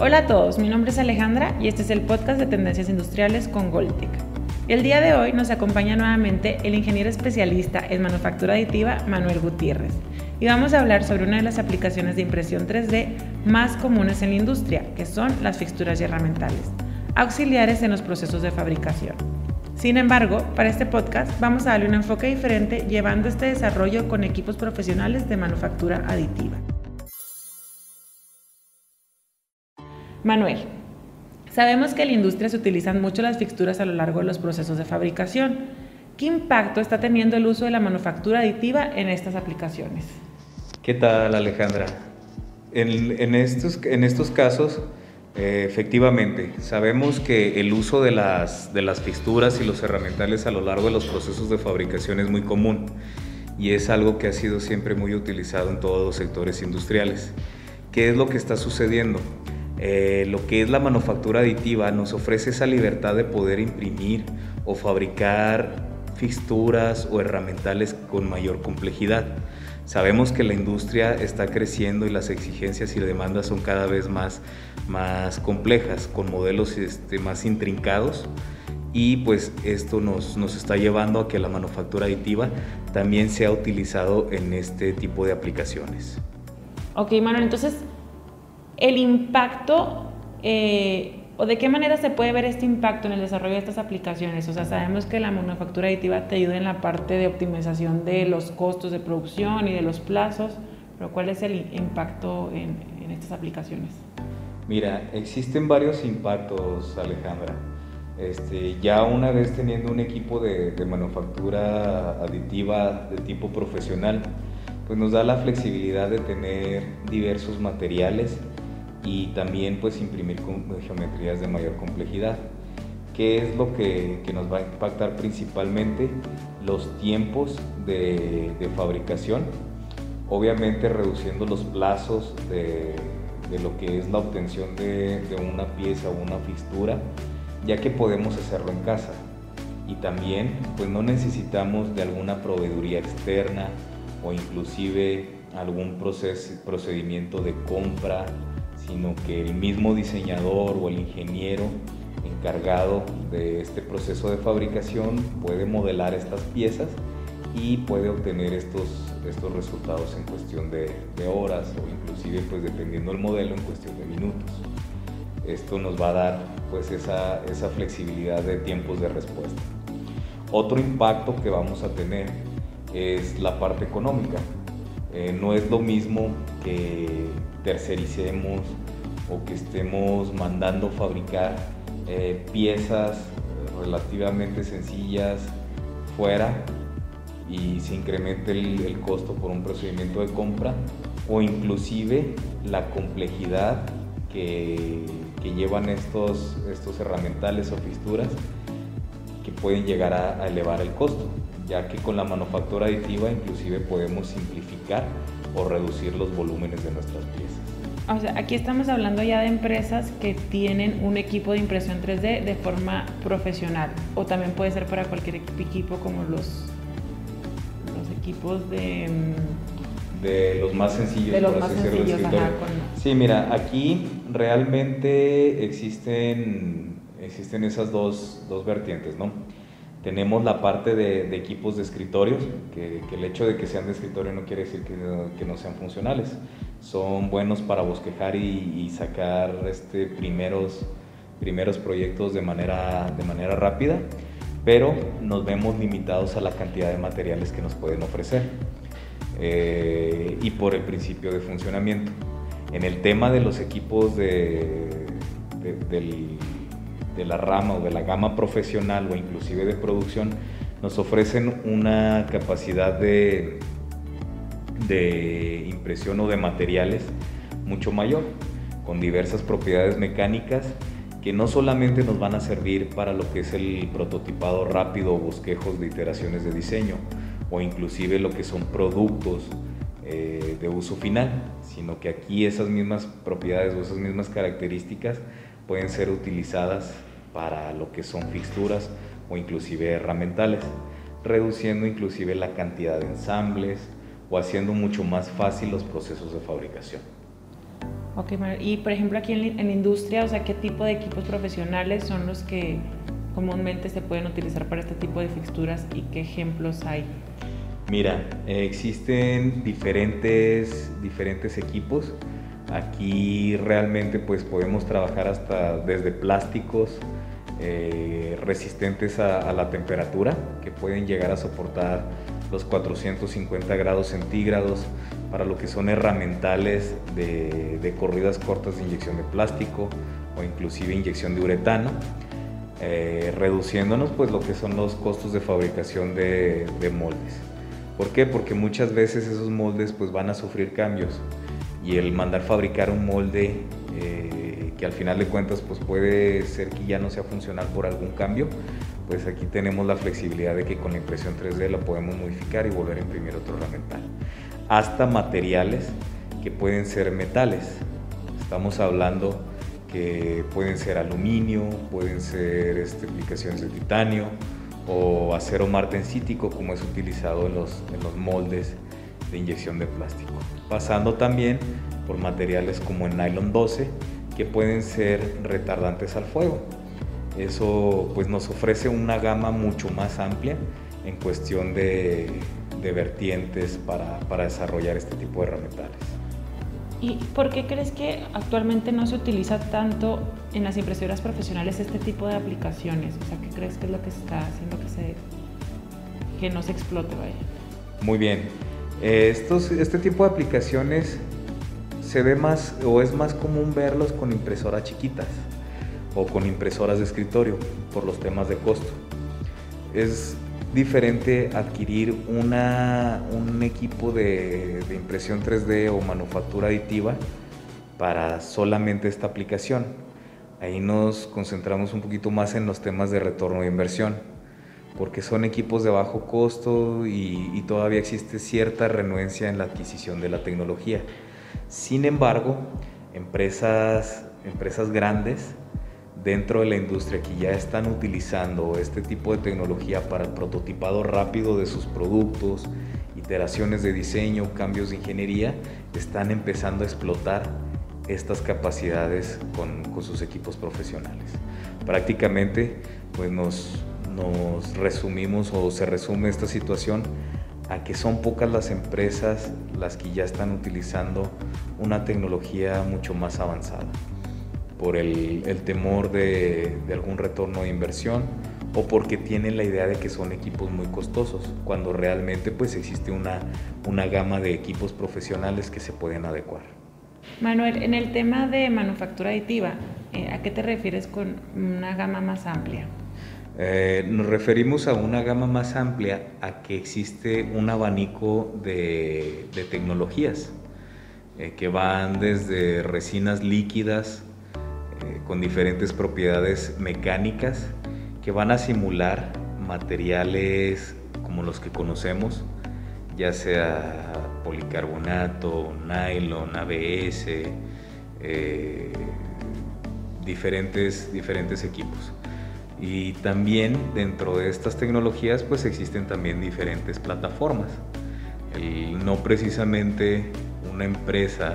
Hola a todos, mi nombre es Alejandra y este es el podcast de Tendencias Industriales con Goldtech. El día de hoy nos acompaña nuevamente el ingeniero especialista en manufactura aditiva Manuel Gutiérrez y vamos a hablar sobre una de las aplicaciones de impresión 3D más comunes en la industria, que son las fixturas y herramientales, auxiliares en los procesos de fabricación. Sin embargo, para este podcast vamos a darle un enfoque diferente llevando este desarrollo con equipos profesionales de manufactura aditiva. Manuel, sabemos que en la industria se utilizan mucho las fixturas a lo largo de los procesos de fabricación. ¿Qué impacto está teniendo el uso de la manufactura aditiva en estas aplicaciones? ¿Qué tal Alejandra? En, estos, en estos casos, eh, efectivamente, sabemos que el uso de las, de las y los herramientales a lo largo de los procesos de fabricación es muy común y es algo que ha sido siempre muy utilizado en todos los sectores industriales. ¿Qué es lo que está sucediendo? Eh, lo que es la manufactura aditiva nos ofrece esa libertad de poder imprimir o fabricar fixturas o herramientales con mayor complejidad. Sabemos que la industria está creciendo y las exigencias y demandas son cada vez más, más complejas, con modelos este, más intrincados y pues esto nos, nos está llevando a que la manufactura aditiva también sea utilizado en este tipo de aplicaciones. Ok, Manuel, entonces el impacto eh, o de qué manera se puede ver este impacto en el desarrollo de estas aplicaciones. O sea, sabemos que la manufactura aditiva te ayuda en la parte de optimización de los costos de producción y de los plazos, pero ¿cuál es el impacto en, estas aplicaciones? Mira, existen varios impactos, Alejandra. Este, ya una vez teniendo un equipo de, de manufactura aditiva de tipo profesional, pues nos da la flexibilidad de tener diversos materiales y también pues imprimir geometrías de mayor complejidad. ¿Qué es lo que, nos va a impactar principalmente? Los tiempos de, fabricación, obviamente reduciendo los plazos de, lo que es la obtención de, una pieza o una fixtura, ya que podemos hacerlo en casa. Y también pues no necesitamos de alguna proveeduría externa o inclusive algún proceso, procedimiento de compra sino que el mismo diseñador o el ingeniero encargado de este proceso de fabricación puede modelar estas piezas y puede obtener estos, estos resultados en cuestión de, horas o inclusive pues dependiendo del modelo en cuestión de minutos. Esto nos va a dar pues esa, esa flexibilidad de tiempos de respuesta. Otro impacto que vamos a tener es la parte económica. Eh, no es lo mismo que tercericemos o que estemos mandando fabricar eh, piezas relativamente sencillas fuera y se incremente el, costo por un procedimiento de compra o inclusive la complejidad que, llevan estos, estos herramientales o fixturas que pueden llegar a elevar el costo, ya que con la manufactura aditiva inclusive podemos simplificar o reducir los volúmenes de nuestras piezas. O sea, aquí estamos hablando ya de empresas que tienen un equipo de impresión 3D de forma profesional o también puede ser para cualquier equipo como los, los equipos de... Mm, de los más sencillos, de los más sencillos, Sí, mira, aquí realmente existen, existen esas dos, dos vertientes, ¿no? Tenemos la parte de, equipos de escritorios, que, el hecho de que sean de escritorio no quiere decir que, no sean funcionales. Son buenos para bosquejar y, sacar este, primeros, primeros proyectos de manera, de manera rápida, pero nos vemos limitados a la cantidad de materiales que nos pueden ofrecer eh, y por el principio de funcionamiento. En el tema de los equipos de, del de la rama o de la gama profesional o inclusive de producción nos ofrecen una capacidad de, de impresión o de materiales mucho mayor, con diversas propiedades mecánicas que no solamente nos van a servir para lo que es el prototipado rápido o bosquejos de iteraciones de diseño o inclusive lo que son productos eh, de uso final, sino que aquí esas mismas propiedades o esas mismas características pueden ser utilizadas para lo que son fixturas o inclusive herramientales, reduciendo inclusive la cantidad de ensambles o haciendo mucho más fácil los procesos de fabricación. Ok, y por ejemplo aquí en, en industria, o sea, ¿qué tipo de equipos profesionales son los que comúnmente se pueden utilizar para este tipo de fixturas y qué ejemplos hay? Mira, existen diferentes, diferentes equipos. Aquí realmente pues podemos trabajar hasta desde plásticos eh, resistentes a, la temperatura, que pueden llegar a soportar los 450 grados centígrados para lo que son herramientales de, corridas cortas de inyección de plástico o inclusive inyección de uretano. Eh, reduciéndonos pues lo que son los costos de fabricación de, de moldes. ¿Por qué? Porque muchas veces esos moldes pues van a sufrir cambios y el mandar fabricar un molde eh, que al final de cuentas pues puede ser que ya no sea funcional por algún cambio, pues aquí tenemos la flexibilidad de que con la impresión 3D la podemos modificar y volver a imprimir otro herramental. Hasta materiales que pueden ser metales. Estamos hablando que pueden ser aluminio, pueden ser este, aplicaciones de titanio, o acero martensítico como es utilizado en los, en los moldes de inyección de plástico. Pasando también por materiales como el nylon 12 que pueden ser retardantes al fuego. Eso pues nos ofrece una gama mucho más amplia en cuestión de, de vertientes para, para desarrollar este tipo de herramientas. ¿Y por qué crees que actualmente no se utiliza tanto en las impresoras profesionales este tipo de aplicaciones? O sea, ¿qué crees que es lo que está haciendo que, se, que no se explote? Vaya? Muy bien. Eh, estos, este tipo de aplicaciones se ve más o es más común verlos con impresoras chiquitas o con impresoras de escritorio por los temas de costo. Es diferente adquirir una, un equipo de, de, impresión 3D o manufactura aditiva para solamente esta aplicación. Ahí nos concentramos un poquito más en los temas de retorno de inversión, porque son equipos de bajo costo y, y todavía existe cierta renuencia en la adquisición de la tecnología. Sin embargo, empresas, empresas grandes dentro de la industria que ya están utilizando este tipo de tecnología para el prototipado rápido de sus productos, iteraciones de diseño, cambios de ingeniería, están empezando a explotar estas capacidades con, sus equipos profesionales. Prácticamente pues nos, nos resumimos o se resume esta situación a que son pocas las empresas las que ya están utilizando una tecnología mucho más avanzada por el, temor de, algún retorno de inversión o porque tienen la idea de que son equipos muy costosos, cuando realmente pues existe una, una gama de equipos profesionales que se pueden adecuar. Manuel, en el tema de manufactura aditiva, eh, ¿a qué te refieres con una gama más amplia? Eh, nos referimos a una gama más amplia a que existe un abanico de, tecnologías eh, que van desde resinas líquidas eh, con diferentes propiedades mecánicas que van a simular materiales como los que conocemos, ya sea policarbonato, nylon, ABS, diferentes equipos. Y también dentro de estas tecnologías pues existen también diferentes plataformas. no precisamente una empresa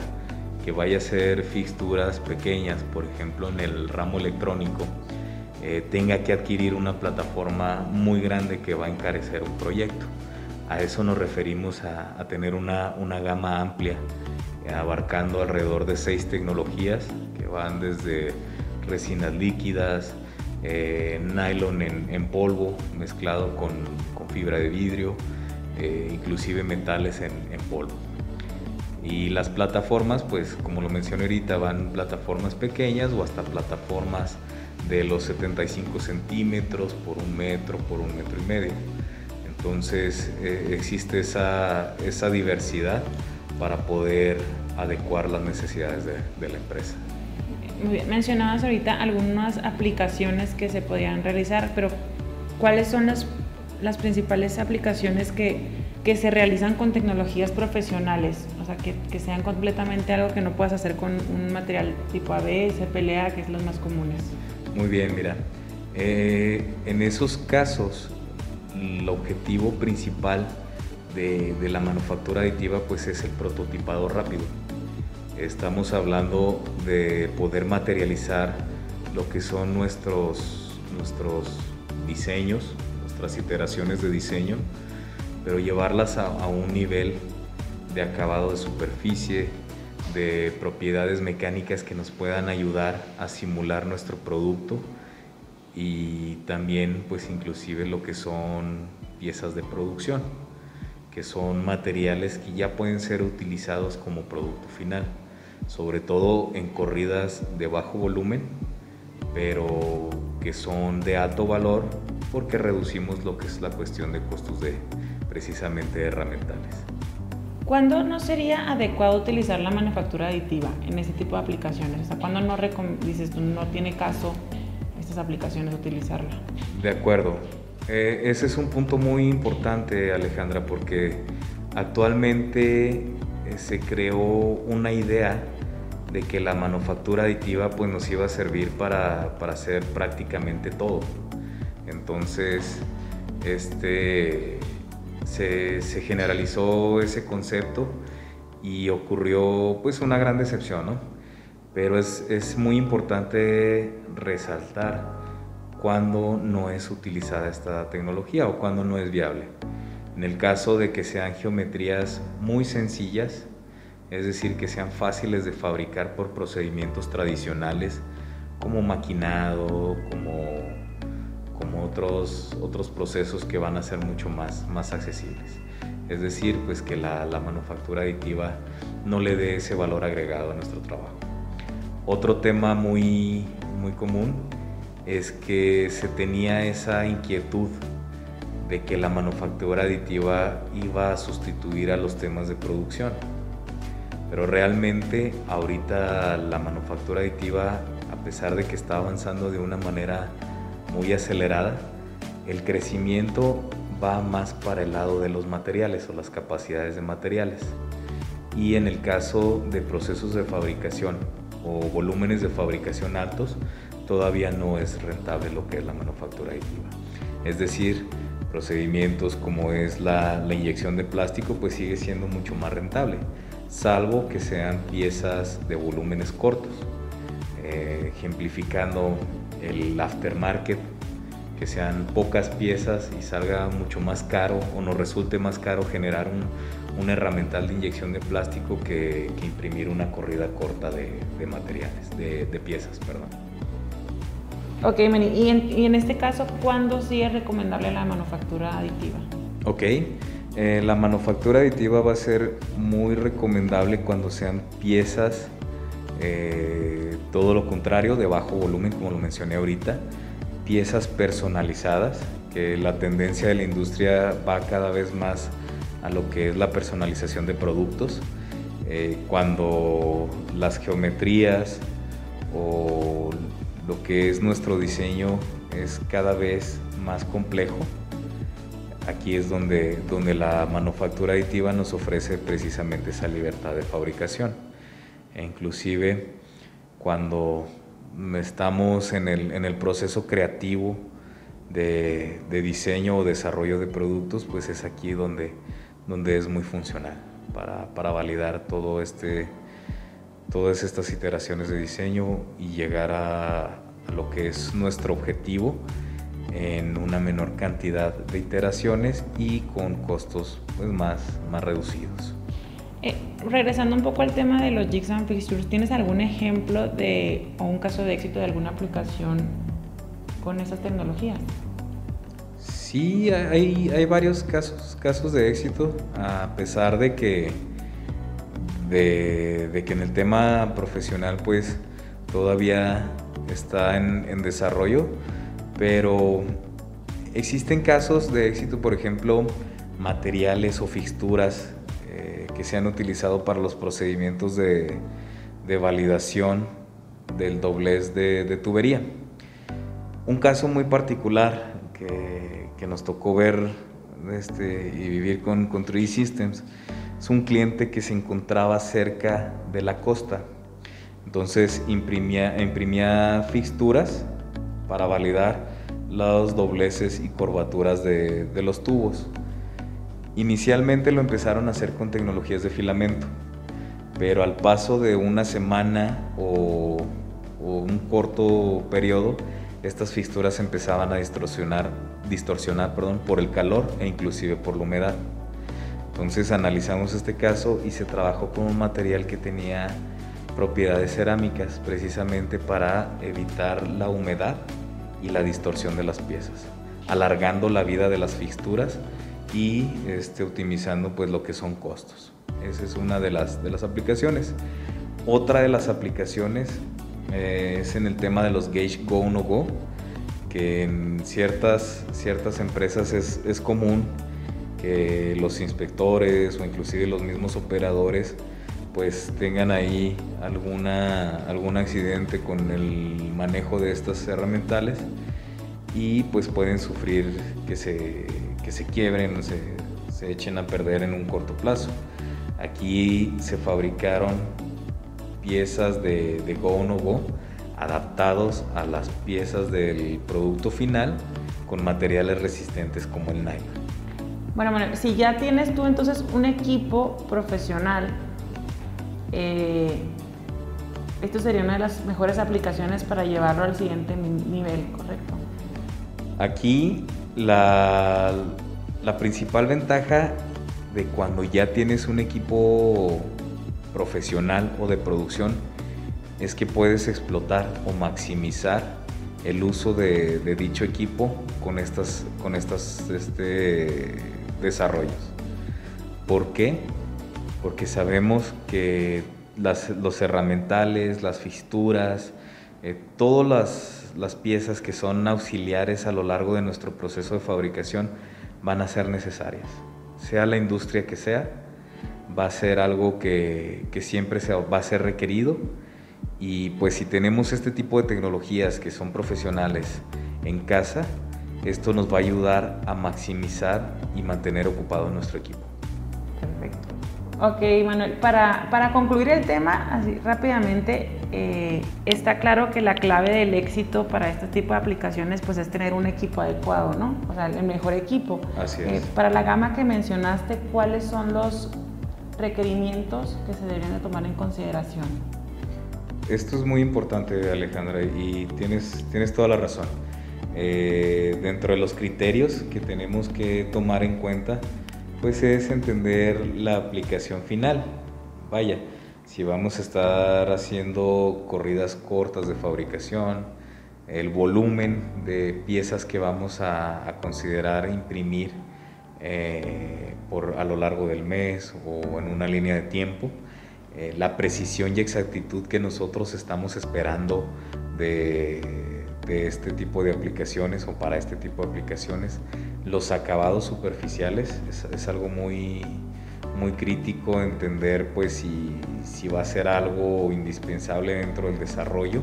que vaya a hacer fixturas pequeñas, por ejemplo en el ramo electrónico, eh, tenga que adquirir una plataforma muy grande que va a encarecer un proyecto. A eso nos referimos a, tener una, una, gama amplia, eh, abarcando alrededor de seis tecnologías que van desde resinas líquidas, eh, nylon en, polvo mezclado con, fibra de vidrio, inclusive metales en, polvo. Y las plataformas, pues como lo mencioné ahorita, van plataformas pequeñas o hasta plataformas de los 75 centímetros por un metro, por un metro y medio. Entonces eh, existe esa, diversidad para poder adecuar las necesidades de, de la empresa. Mencionabas ahorita algunas aplicaciones que se podían realizar, pero ¿cuáles son las, las principales aplicaciones que, que se realizan con tecnologías profesionales? que, sean completamente algo que no puedas hacer con un material tipo ABS, PLA, que es los más comunes. Muy bien, mira. Eh, en esos casos, el objetivo principal de, de la manufactura aditiva pues es el prototipado rápido. Estamos hablando de poder materializar lo que son nuestros, nuestros diseños, nuestras iteraciones de diseño, pero llevarlas a, un nivel de acabado de superficie, de propiedades mecánicas que nos puedan ayudar a simular nuestro producto y también pues inclusive lo que son piezas de producción, que son materiales que ya pueden ser utilizados como producto final, sobre todo en corridas de bajo volumen, pero que son de alto valor porque reducimos lo que es la cuestión de costos de precisamente herramientales. ¿Cuándo no sería adecuado utilizar la manufactura aditiva en ese tipo de aplicaciones? O sea, ¿cuándo no dices tú no tiene caso estas aplicaciones utilizarla? De acuerdo. Eh, ese es un punto muy importante, Alejandra, porque actualmente se creó una idea de que la manufactura aditiva pues, nos iba a servir para, para hacer prácticamente todo. Entonces, este, se, se, generalizó ese concepto y ocurrió pues una gran decepción, ¿no? Pero es, es muy importante resaltar cuando no es utilizada esta tecnología o cuando no es viable. En el caso de que sean geometrías muy sencillas, es decir, que sean fáciles de fabricar por procedimientos tradicionales como maquinado, como como otros, otros procesos que van a ser mucho más, más accesibles. Es decir, pues que la, la manufactura aditiva no le dé ese valor agregado a nuestro trabajo. Otro tema muy, muy común es que se tenía esa inquietud de que la manufactura aditiva iba a sustituir a los temas de producción. Pero realmente ahorita la manufactura aditiva, a pesar de que está avanzando de una manera muy acelerada, el crecimiento va más para el lado de los materiales o las capacidades de materiales. Y en el caso de procesos de fabricación o volúmenes de fabricación altos, todavía no es rentable lo que es la manufactura aditiva. Es decir, procedimientos como es la, inyección de plástico, pues sigue siendo mucho más rentable, salvo que sean piezas de volúmenes cortos. Eh, ejemplificando el aftermarket, que sean pocas piezas y salga mucho más caro o nos resulte más caro generar un, un herramental de inyección de plástico que, imprimir una corrida corta de, de materiales, de, de, piezas, perdón. Ok, y en, y este caso, ¿cuándo sí es recomendable la manufactura aditiva? Ok, eh, la manufactura aditiva va a ser muy recomendable cuando sean piezas eh, todo lo contrario, de bajo volumen, como lo mencioné ahorita, piezas personalizadas, que la tendencia de la industria va cada vez más a lo que es la personalización de productos, eh, cuando las geometrías o lo que es nuestro diseño es cada vez más complejo. Aquí es donde, donde la manufactura aditiva nos ofrece precisamente esa libertad de fabricación. E inclusive cuando estamos en el, en el proceso creativo de, de, diseño o desarrollo de productos, pues es aquí donde, donde es muy funcional para, para validar todo este, todas estas iteraciones de diseño y llegar a, a lo que es nuestro objetivo en una menor cantidad de iteraciones y con costos pues, más, más reducidos. Eh, regresando un poco al tema de los jigs and fixtures, ¿tienes algún ejemplo de o un caso de éxito de alguna aplicación con esas tecnologías? Sí, hay, hay varios casos, casos de éxito, a pesar de que, de, que en el tema profesional pues todavía está en, desarrollo, pero existen casos de éxito, por ejemplo, materiales o fixturas que se han utilizado para los procedimientos de, de validación del doblez de, tubería. Un caso muy particular que, que nos tocó ver este, y vivir con, con 3D Systems es un cliente que se encontraba cerca de la costa. Entonces imprimía, imprimía fixturas para validar los dobleces y curvaturas de, los tubos Inicialmente lo empezaron a hacer con tecnologías de filamento, pero al paso de una semana o, un corto periodo, estas fisuras empezaban a distorsionar, distorsionar perdón, por el calor e inclusive por la humedad. Entonces analizamos este caso y se trabajó con un material que tenía propiedades cerámicas precisamente para evitar la humedad y la distorsión de las piezas, alargando la vida de las fixturas y este, optimizando pues lo que son costos. Esa es una de las, de las aplicaciones. Otra de las aplicaciones eh, es en el tema de los gauge go no go, que en ciertas, ciertas empresas es, es común que los inspectores o inclusive los mismos operadores pues tengan ahí alguna, algún accidente con el manejo de estas herramientales y pues pueden sufrir que se, que se quiebren, se, se echen a perder en un corto plazo. Aquí se fabricaron piezas de, de Go No Go adaptados a las piezas del producto final con materiales resistentes como el nylon. Bueno, bueno, si ya tienes tú entonces un equipo profesional, eh, esto sería una de las mejores aplicaciones para llevarlo al siguiente nivel, ¿correcto? Aquí la, principal ventaja de cuando ya tienes un equipo profesional o de producción es que puedes explotar o maximizar el uso de, de dicho equipo con estas, con estas este, desarrollos. ¿Por qué? Porque sabemos que los herramientales, las fixturas, eh, todas las, las piezas que son auxiliares a lo largo de nuestro proceso de fabricación van a ser necesarias. Sea la industria que sea, va a ser algo que, que siempre se, va a ser requerido y pues si tenemos este tipo de tecnologías que son profesionales en casa, esto nos va a ayudar a maximizar y mantener ocupado nuestro equipo. Perfecto. Ok, Manuel, para, para concluir el tema, así rápidamente, eh, está claro que la clave del éxito para este tipo de aplicaciones pues es tener un equipo adecuado, ¿no? O sea, el mejor equipo. Así es. Eh, para la gama que mencionaste, ¿cuáles son los requerimientos que se deberían de tomar en consideración? Esto es muy importante, Alejandra, y tienes, tienes toda la razón. Eh, dentro de los criterios que tenemos que tomar en cuenta, pues es entender la aplicación final. Vaya, si vamos a estar haciendo corridas cortas de fabricación, el volumen de piezas que vamos a, considerar imprimir eh, por, a lo largo del mes o en una línea de tiempo, eh, la precisión y exactitud que nosotros estamos esperando de de este tipo de aplicaciones o para este tipo de aplicaciones. Los acabados superficiales es, algo muy, muy crítico entender pues si, si, va a ser algo indispensable dentro del desarrollo.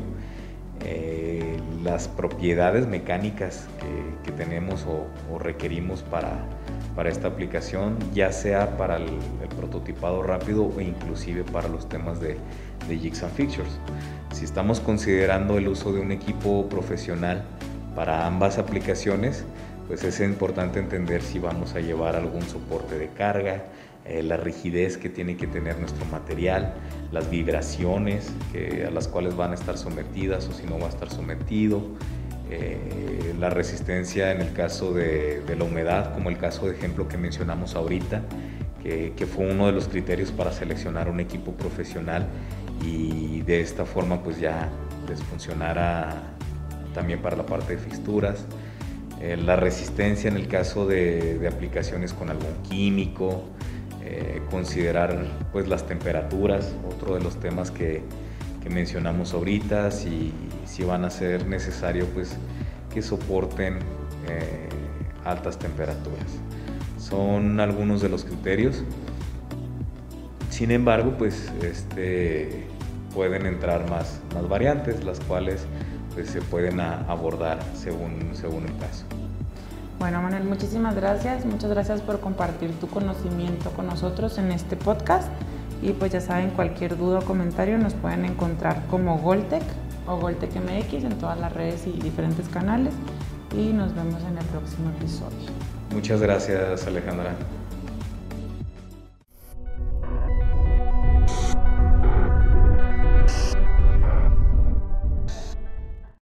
Eh, las propiedades mecánicas que, tenemos o, requerimos para, para, esta aplicación, ya sea para el, prototipado rápido o inclusive para los temas de, de Jigs and Fixtures. Si estamos considerando el uso de un equipo profesional para ambas aplicaciones, pues es importante entender si vamos a llevar algún soporte de carga, eh, la rigidez que tiene que tener nuestro material, las vibraciones que, a las cuales van a estar sometidas o si no va a estar sometido, eh, la resistencia en el caso de, la humedad, como el caso de ejemplo que mencionamos ahorita, que, que fue uno de los criterios para seleccionar un equipo profesional y de esta forma pues ya les funcionara también para la parte de fixturas. Eh, la resistencia en el caso de, aplicaciones con algún químico, eh, considerar pues las temperaturas, otro de los temas que, mencionamos ahorita, si, si, van a ser necesario pues que soporten eh, altas temperaturas. Son algunos de los criterios. Sin embargo, pues este, pueden entrar más, más variantes, las cuales pues, se pueden abordar según, según el caso. Bueno, Manuel, muchísimas gracias. Muchas gracias por compartir tu conocimiento con nosotros en este podcast. Y pues ya saben, cualquier duda o comentario nos pueden encontrar como Goltec o Goltec MX en todas las redes y diferentes canales. Y nos vemos en el próximo episodio. Muchas gracias, Alejandra.